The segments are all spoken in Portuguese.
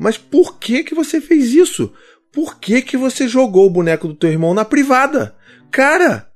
Mas por que que você fez isso? Por que que você jogou o boneco do teu irmão na privada? Cara,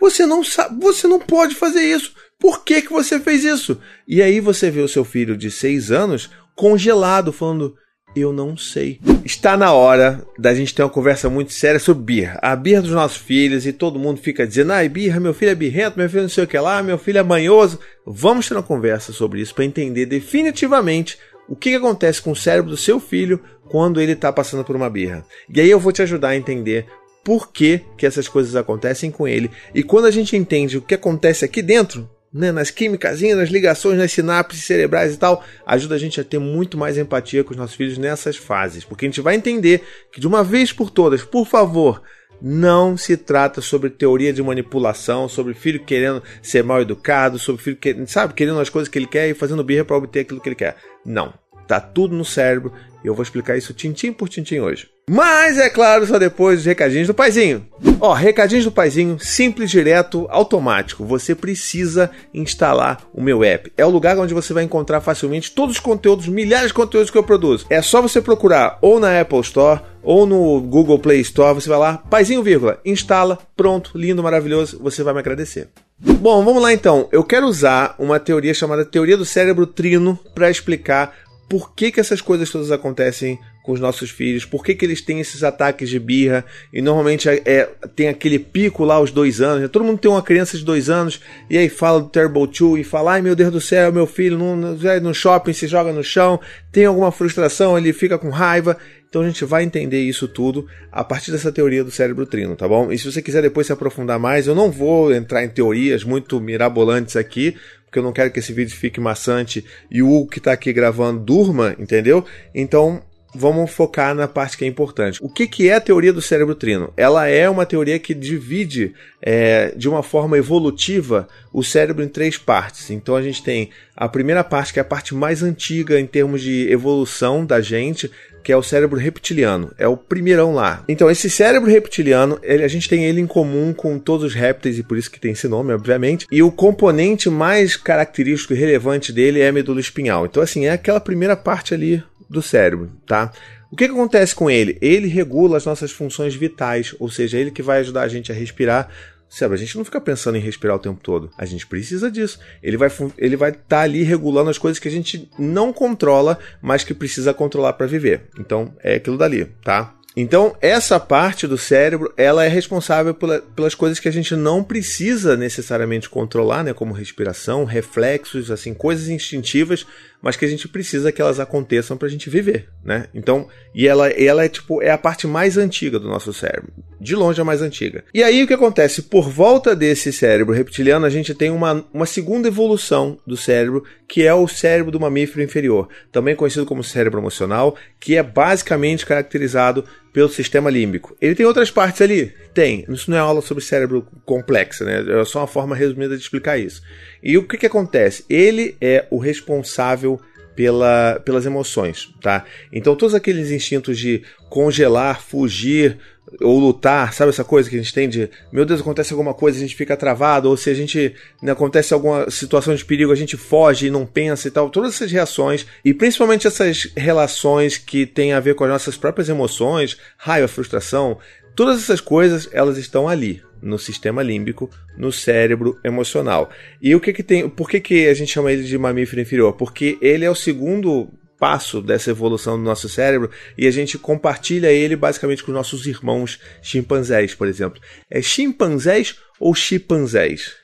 você não sabe, você não pode fazer isso. Por que que você fez isso? E aí você vê o seu filho de seis anos congelado, falando: eu não sei. Está na hora da gente ter uma conversa muito séria sobre birra. A birra dos nossos filhos e todo mundo fica dizendo: ai, birra, meu filho é birrento, meu filho não sei o que lá, meu filho é manhoso. Vamos ter uma conversa sobre isso para entender definitivamente o que, que acontece com o cérebro do seu filho quando ele está passando por uma birra. E aí eu vou te ajudar a entender por que, que essas coisas acontecem com ele. E quando a gente entende o que acontece aqui dentro, né, nas químicas, nas ligações, nas sinapses cerebrais e tal, ajuda a gente a ter muito mais empatia com os nossos filhos nessas fases. Porque a gente vai entender que de uma vez por todas, por favor, não se trata sobre teoria de manipulação, sobre filho querendo ser mal educado, sobre filho que, sabe, querendo as coisas que ele quer e fazendo birra para obter aquilo que ele quer. Não. Tá tudo no cérebro e eu vou explicar isso tintim por tintim hoje. Mas é claro, só depois dos recadinhos do paizinho. Ó, recadinhos do paizinho, simples, direto, automático. Você precisa instalar o meu app. É o lugar onde você vai encontrar facilmente todos os conteúdos, milhares de conteúdos que eu produzo. É só você procurar ou na Apple Store ou no Google Play Store, você vai lá, paizinho, vírgula, instala, pronto, lindo, maravilhoso, você vai me agradecer. Bom, vamos lá então. Eu quero usar uma teoria chamada teoria do cérebro trino para explicar por que, que essas coisas todas acontecem com os nossos filhos, por que, que eles têm esses ataques de birra, e normalmente é, é, tem aquele pico lá aos dois anos, né? todo mundo tem uma criança de dois anos, e aí fala do Terrible Two, e fala, ai meu Deus do céu, meu filho no, no shopping se joga no chão, tem alguma frustração, ele fica com raiva, então a gente vai entender isso tudo a partir dessa teoria do cérebro trino, tá bom? E se você quiser depois se aprofundar mais, eu não vou entrar em teorias muito mirabolantes aqui, porque eu não quero que esse vídeo fique maçante e o que está aqui gravando durma, entendeu? Então vamos focar na parte que é importante. O que, que é a teoria do cérebro trino? Ela é uma teoria que divide é, de uma forma evolutiva o cérebro em três partes. Então a gente tem a primeira parte, que é a parte mais antiga em termos de evolução da gente, que é o cérebro reptiliano. É o primeirão lá. Então, esse cérebro reptiliano, ele, a gente tem ele em comum com todos os répteis, e por isso que tem esse nome, obviamente. E o componente mais característico e relevante dele é a medula espinhal. Então, assim, é aquela primeira parte ali do cérebro, tá? O que, que, acontece com ele? Ele regula as nossas funções vitais, ou seja, ele que vai ajudar a gente a respirar, Sabe, a gente não fica pensando em respirar o tempo todo. A gente precisa disso. Ele vai ele vai estar tá ali regulando as coisas que a gente não controla, mas que precisa controlar para viver. Então, é aquilo dali, tá? Então, essa parte do cérebro, ela é responsável pela, pelas coisas que a gente não precisa necessariamente controlar, né, como respiração, reflexos, assim, coisas instintivas, mas que a gente precisa que elas aconteçam para a gente viver, né? Então, e ela, ela é tipo é a parte mais antiga do nosso cérebro, de longe a mais antiga. E aí o que acontece? Por volta desse cérebro reptiliano, a gente tem uma, uma segunda evolução do cérebro, que é o cérebro do mamífero inferior, também conhecido como cérebro emocional, que é basicamente caracterizado pelo sistema límbico. Ele tem outras partes ali? Tem. Isso não é aula sobre cérebro complexa, né? É só uma forma resumida de explicar isso. E o que, que acontece? Ele é o responsável pela, pelas emoções, tá? Então todos aqueles instintos de congelar, fugir ou lutar, sabe essa coisa que a gente tem de, meu Deus, acontece alguma coisa, a gente fica travado, ou se a gente né, acontece alguma situação de perigo, a gente foge e não pensa e tal, todas essas reações e principalmente essas relações que têm a ver com as nossas próprias emoções, raiva, frustração, todas essas coisas, elas estão ali, no sistema límbico, no cérebro emocional. E o que que tem, por que que a gente chama ele de mamífero inferior? Porque ele é o segundo passo dessa evolução do nosso cérebro e a gente compartilha ele basicamente com nossos irmãos chimpanzés, por exemplo. É chimpanzés ou chimpanzés?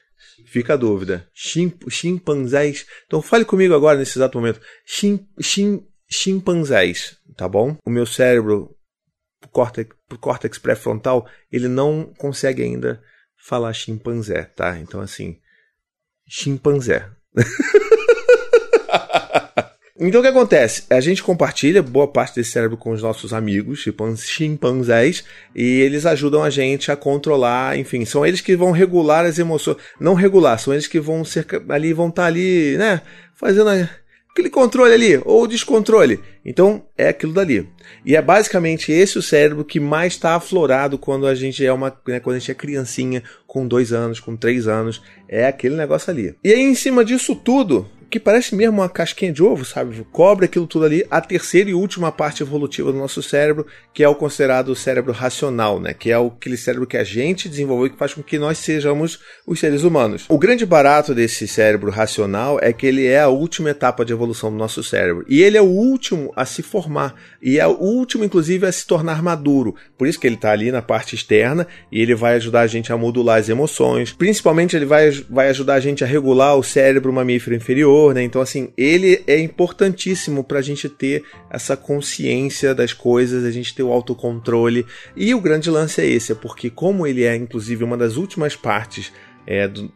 Fica a dúvida. Chim, chimpanzés. Então fale comigo agora nesse exato momento. Chim, chim, chimpanzés, tá bom? O meu cérebro o córtex, córtex pré-frontal, ele não consegue ainda falar chimpanzé, tá? Então, assim, chimpanzé. então, o que acontece? A gente compartilha boa parte desse cérebro com os nossos amigos, chimpanzés, e eles ajudam a gente a controlar, enfim, são eles que vão regular as emoções. Não regular, são eles que vão ser ali, vão estar tá ali, né? Fazendo aquele controle ali, ou descontrole. Então é aquilo dali. E é basicamente esse o cérebro que mais está aflorado quando a gente é uma, né, quando a gente é criancinha, com dois anos, com três anos, é aquele negócio ali. E aí em cima disso tudo, que parece mesmo uma casquinha de ovo, sabe? Cobre aquilo tudo ali, a terceira e última parte evolutiva do nosso cérebro, que é o considerado o cérebro racional, né? Que é aquele cérebro que a gente desenvolveu e que faz com que nós sejamos os seres humanos. O grande barato desse cérebro racional é que ele é a última etapa de evolução do nosso cérebro. E ele é o último a se formar. E é o último, inclusive, a se tornar maduro. Por isso que ele está ali na parte externa e ele vai ajudar a gente a modular as emoções. Principalmente, ele vai, vai ajudar a gente a regular o cérebro mamífero inferior, né? Então, assim, ele é importantíssimo para a gente ter essa consciência das coisas, a gente ter o autocontrole. E o grande lance é esse, é porque como ele é, inclusive, uma das últimas partes é, do,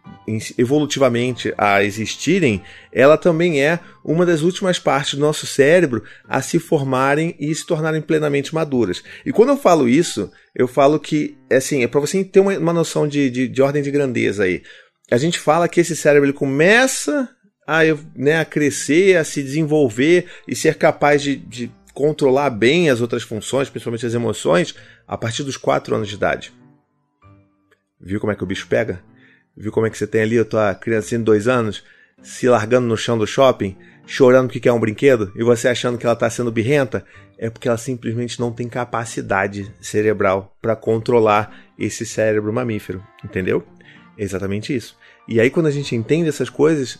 evolutivamente a existirem, ela também é uma das últimas partes do nosso cérebro a se formarem e se tornarem plenamente maduras. E quando eu falo isso, eu falo que, assim, é para você ter uma, uma noção de, de, de, ordem de grandeza aí. A gente fala que esse cérebro ele começa a, né, a crescer, a se desenvolver e ser capaz de, de controlar bem as outras funções, principalmente as emoções, a partir dos 4 anos de idade. Viu como é que o bicho pega? Viu como é que você tem ali a tua criancinha de dois anos se largando no chão do shopping, chorando que quer um brinquedo e você achando que ela está sendo birrenta? É porque ela simplesmente não tem capacidade cerebral para controlar esse cérebro mamífero, entendeu? É exatamente isso. E aí quando a gente entende essas coisas,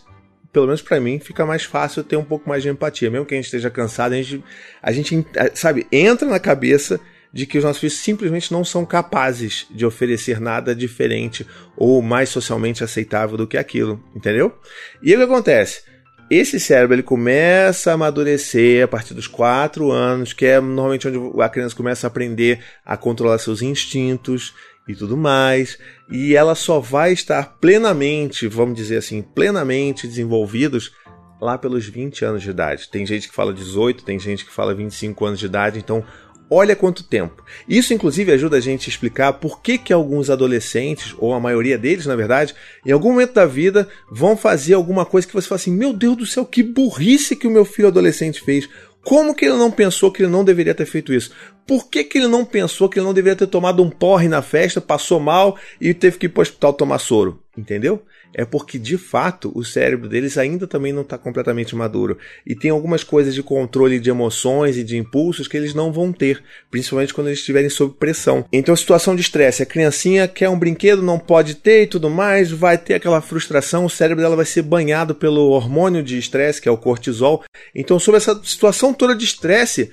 pelo menos para mim, fica mais fácil ter um pouco mais de empatia. Mesmo que a gente esteja cansado, a gente, a gente sabe, entra na cabeça de que os nossos filhos simplesmente não são capazes de oferecer nada diferente ou mais socialmente aceitável do que aquilo, entendeu? E aí o que acontece? Esse cérebro ele começa a amadurecer a partir dos 4 anos, que é normalmente onde a criança começa a aprender a controlar seus instintos e tudo mais, e ela só vai estar plenamente, vamos dizer assim, plenamente desenvolvidos lá pelos 20 anos de idade. Tem gente que fala 18, tem gente que fala 25 anos de idade, então Olha quanto tempo. Isso, inclusive, ajuda a gente a explicar por que, que alguns adolescentes, ou a maioria deles, na verdade, em algum momento da vida, vão fazer alguma coisa que você fala assim: meu Deus do céu, que burrice que o meu filho adolescente fez. Como que ele não pensou que ele não deveria ter feito isso? Por que, que ele não pensou que ele não deveria ter tomado um porre na festa, passou mal e teve que ir para o hospital tomar soro? Entendeu? É porque de fato o cérebro deles ainda também não está completamente maduro e tem algumas coisas de controle de emoções e de impulsos que eles não vão ter, principalmente quando eles estiverem sob pressão. Então, situação de estresse, a criancinha quer um brinquedo, não pode ter e tudo mais, vai ter aquela frustração, o cérebro dela vai ser banhado pelo hormônio de estresse, que é o cortisol. Então, sobre essa situação toda de estresse,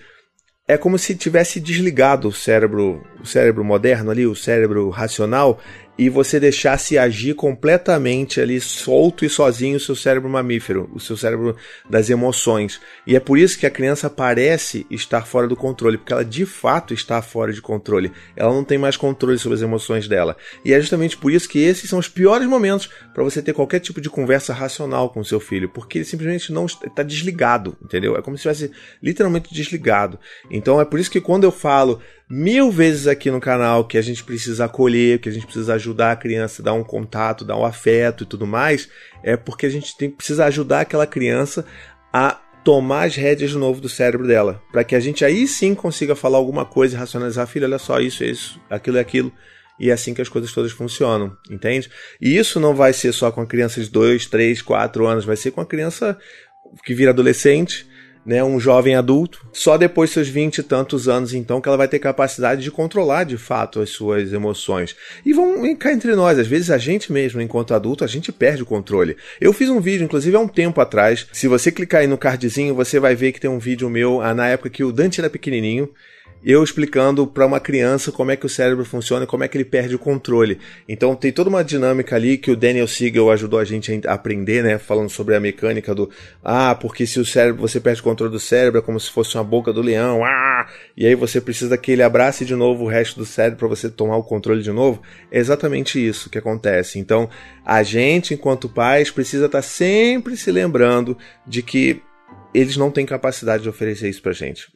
é como se tivesse desligado o cérebro, o cérebro moderno ali, o cérebro racional, e você deixasse agir completamente ali solto e sozinho o seu cérebro mamífero, o seu cérebro das emoções. E é por isso que a criança parece estar fora do controle, porque ela de fato está fora de controle. Ela não tem mais controle sobre as emoções dela. E é justamente por isso que esses são os piores momentos para você ter qualquer tipo de conversa racional com seu filho, porque ele simplesmente não está desligado, entendeu? É como se estivesse literalmente desligado. Então é por isso que quando eu falo mil vezes aqui no canal que a gente precisa acolher, que a gente precisa ajudar a criança, dar um contato, dar um afeto e tudo mais, é porque a gente tem, precisa ajudar aquela criança a tomar as rédeas de novo do cérebro dela, para que a gente aí sim consiga falar alguma coisa e racionalizar, filho, olha só, isso, isso, aquilo é aquilo. E é assim que as coisas todas funcionam, entende? E isso não vai ser só com a criança de 2, 3, 4 anos, vai ser com a criança que vira adolescente, né, um jovem adulto, só depois seus vinte e tantos anos, então, que ela vai ter capacidade de controlar de fato as suas emoções. E vão cá entre nós, às vezes a gente mesmo, enquanto adulto, a gente perde o controle. Eu fiz um vídeo, inclusive há um tempo atrás. Se você clicar aí no cardzinho, você vai ver que tem um vídeo meu ah, na época que o Dante era pequenininho eu explicando para uma criança como é que o cérebro funciona e como é que ele perde o controle. Então tem toda uma dinâmica ali que o Daniel Siegel ajudou a gente a aprender, né, falando sobre a mecânica do ah, porque se o cérebro você perde o controle do cérebro é como se fosse uma boca do leão, ah, e aí você precisa que ele abrace de novo o resto do cérebro para você tomar o controle de novo. É exatamente isso que acontece. Então, a gente enquanto pais precisa estar tá sempre se lembrando de que eles não têm capacidade de oferecer isso pra gente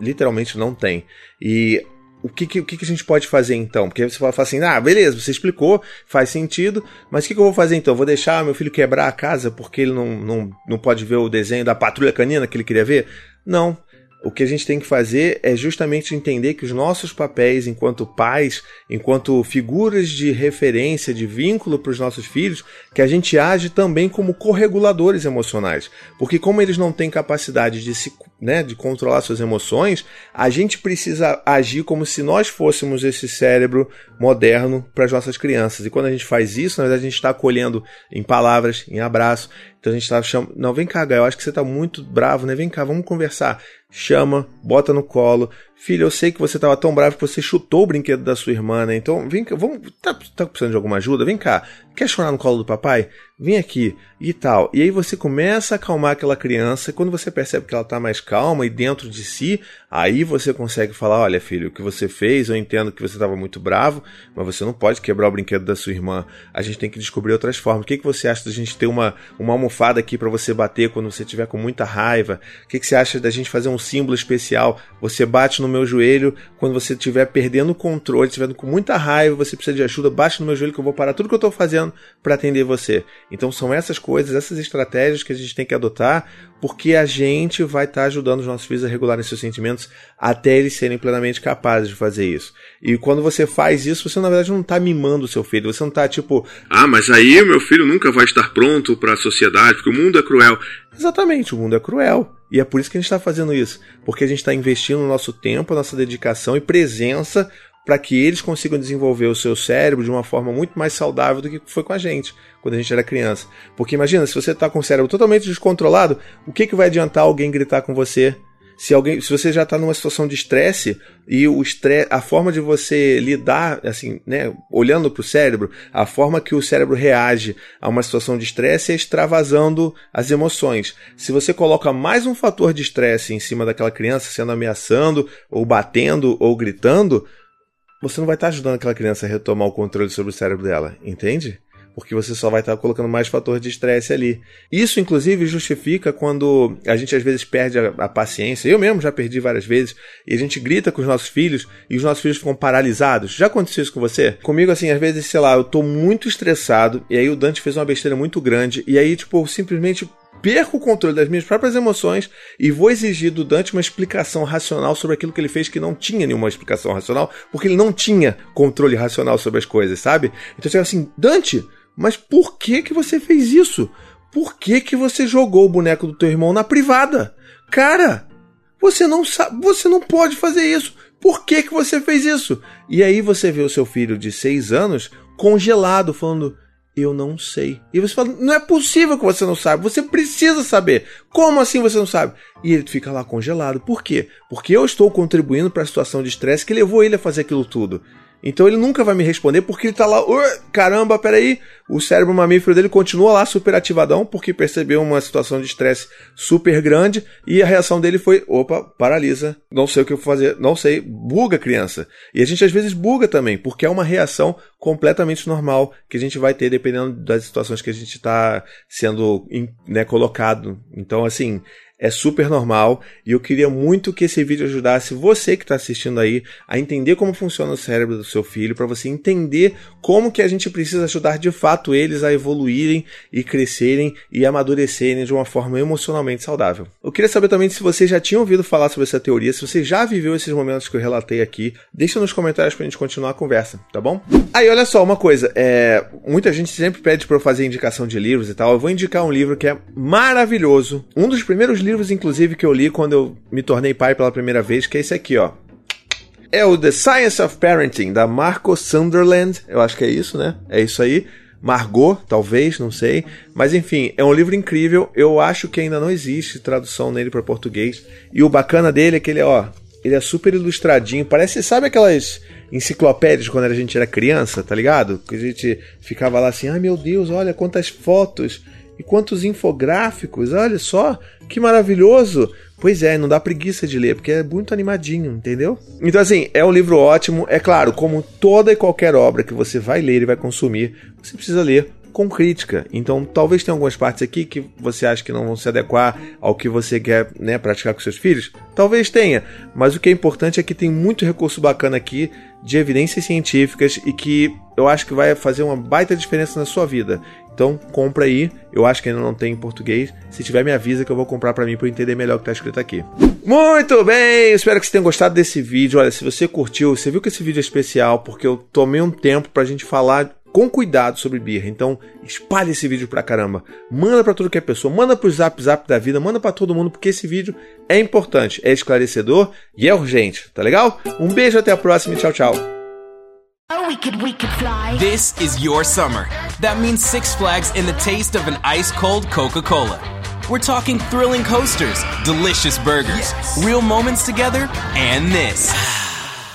literalmente não tem. E o que, que, o que, a gente pode fazer então? Porque você fala assim, ah, beleza, você explicou, faz sentido, mas o que, que eu vou fazer então? Vou deixar meu filho quebrar a casa porque ele não, não, não pode ver o desenho da patrulha canina que ele queria ver? Não. O que a gente tem que fazer é justamente entender que os nossos papéis enquanto pais, enquanto figuras de referência, de vínculo para os nossos filhos, que a gente age também como correguladores emocionais. Porque como eles não têm capacidade de se, né, de controlar suas emoções, a gente precisa agir como se nós fôssemos esse cérebro moderno para as nossas crianças. E quando a gente faz isso, na verdade a gente está acolhendo em palavras, em abraço. Então a gente está chamando, não, vem cá, Gaio, eu acho que você está muito bravo, né? Vem cá, vamos conversar chama, bota no colo. Filho, eu sei que você estava tão bravo que você chutou o brinquedo da sua irmã, né? Então, vem cá, vamos. Tá, tá precisando de alguma ajuda? Vem cá. Quer chorar no colo do papai? Vem aqui e tal. E aí você começa a acalmar aquela criança. E quando você percebe que ela está mais calma e dentro de si, aí você consegue falar: Olha, filho, o que você fez, eu entendo que você estava muito bravo, mas você não pode quebrar o brinquedo da sua irmã. A gente tem que descobrir outras formas. O que, que você acha da gente ter uma, uma almofada aqui para você bater quando você estiver com muita raiva? O que, que você acha da gente fazer um símbolo especial. Você bate no meu joelho quando você estiver perdendo o controle, estiver com muita raiva, você precisa de ajuda, bate no meu joelho que eu vou parar tudo que eu estou fazendo para atender você. Então são essas coisas, essas estratégias que a gente tem que adotar, porque a gente vai estar tá ajudando os nossos filhos a regularem seus sentimentos até eles serem plenamente capazes de fazer isso. E quando você faz isso, você na verdade não está mimando o seu filho, você não está tipo, ah, mas aí meu filho nunca vai estar pronto para a sociedade, porque o mundo é cruel. Exatamente, o mundo é cruel. E é por isso que a gente está fazendo isso. Porque a gente está investindo o nosso tempo, a nossa dedicação e presença para que eles consigam desenvolver o seu cérebro de uma forma muito mais saudável do que foi com a gente quando a gente era criança. Porque imagina, se você está com o cérebro totalmente descontrolado, o que, que vai adiantar alguém gritar com você? se alguém, se você já está numa situação de estresse e o estresse, a forma de você lidar, assim, né, olhando para o cérebro, a forma que o cérebro reage a uma situação de estresse é extravasando as emoções. Se você coloca mais um fator de estresse em cima daquela criança, sendo ameaçando, ou batendo, ou gritando, você não vai estar tá ajudando aquela criança a retomar o controle sobre o cérebro dela, entende? porque você só vai estar colocando mais fator de estresse ali. Isso, inclusive, justifica quando a gente às vezes perde a, a, paciência. Eu mesmo já perdi várias vezes. E a gente grita com os nossos filhos e os nossos filhos ficam paralisados. Já aconteceu isso com você? Comigo, assim, às vezes, sei lá, eu tô muito estressado e aí o Dante fez uma besteira muito grande e aí, tipo, simplesmente perco o controle das minhas próprias emoções e vou exigir do Dante uma explicação racional sobre aquilo que ele fez que não tinha nenhuma explicação racional, porque ele não tinha controle racional sobre as coisas, sabe? Então você assim, Dante, mas por que que você fez isso? Por que que você jogou o boneco do teu irmão na privada? Cara, você não sabe, você não pode fazer isso. Por que que você fez isso? E aí você vê o seu filho de seis anos congelado, falando: eu não sei. E você fala, não é possível que você não sabe, você precisa saber. Como assim você não sabe? E ele fica lá congelado. Por quê? Porque eu estou contribuindo para a situação de estresse que levou ele a fazer aquilo tudo. Então ele nunca vai me responder porque ele tá lá, caramba, peraí, o cérebro mamífero dele continua lá super ativadão porque percebeu uma situação de estresse super grande e a reação dele foi, opa, paralisa, não sei o que eu vou fazer, não sei, buga criança. E a gente às vezes buga também, porque é uma reação completamente normal que a gente vai ter dependendo das situações que a gente está sendo né, colocado. Então, assim, é super normal e eu queria muito que esse vídeo ajudasse você que está assistindo aí a entender como funciona o cérebro do seu filho, para você entender como que a gente precisa ajudar de fato eles a evoluírem e crescerem e amadurecerem de uma forma emocionalmente saudável. Eu queria saber também se você já tinha ouvido falar sobre essa teoria, se você já viveu esses momentos que eu relatei aqui, deixa nos comentários para a gente continuar a conversa, tá bom? Aí, olha só, uma coisa, é, muita gente sempre pede para eu fazer indicação de livros e tal, eu vou indicar um livro que é maravilhoso, um dos primeiros livros, inclusive, que eu li quando eu me tornei pai pela primeira vez, que é esse aqui, ó. É o The Science of Parenting, da Marco Sunderland. Eu acho que é isso, né? É isso aí. Margot, talvez, não sei. Mas enfim, é um livro incrível. Eu acho que ainda não existe tradução nele para português. E o bacana dele é que ele, ó, ele é super ilustradinho. Parece, sabe aquelas enciclopédias quando a gente era criança, tá ligado? Que a gente ficava lá assim, ai meu Deus, olha quantas fotos e quantos infográficos, olha só, que maravilhoso. Pois é, não dá preguiça de ler, porque é muito animadinho, entendeu? Então, assim, é um livro ótimo. É claro, como toda e qualquer obra que você vai ler e vai consumir, você precisa ler com crítica. Então, talvez tenha algumas partes aqui que você acha que não vão se adequar ao que você quer né, praticar com seus filhos. Talvez tenha, mas o que é importante é que tem muito recurso bacana aqui de evidências científicas e que eu acho que vai fazer uma baita diferença na sua vida. Então, compra aí. Eu acho que ainda não tem em português. Se tiver, me avisa que eu vou comprar para mim para entender melhor o que está escrito aqui. Muito bem! Espero que você tenha gostado desse vídeo. Olha, se você curtiu, você viu que esse vídeo é especial porque eu tomei um tempo para a gente falar com cuidado sobre birra. Então, espalhe esse vídeo pra caramba. Manda para tudo que é pessoa, manda pro Zap Zap da vida, manda para todo mundo, porque esse vídeo é importante, é esclarecedor e é urgente, tá legal? Um beijo, até a próxima e tchau, tchau. This is your summer. That means Six Flags in the taste of an ice cold Coca Cola. We're talking thrilling coasters, delicious burgers, yes. real moments together, and this.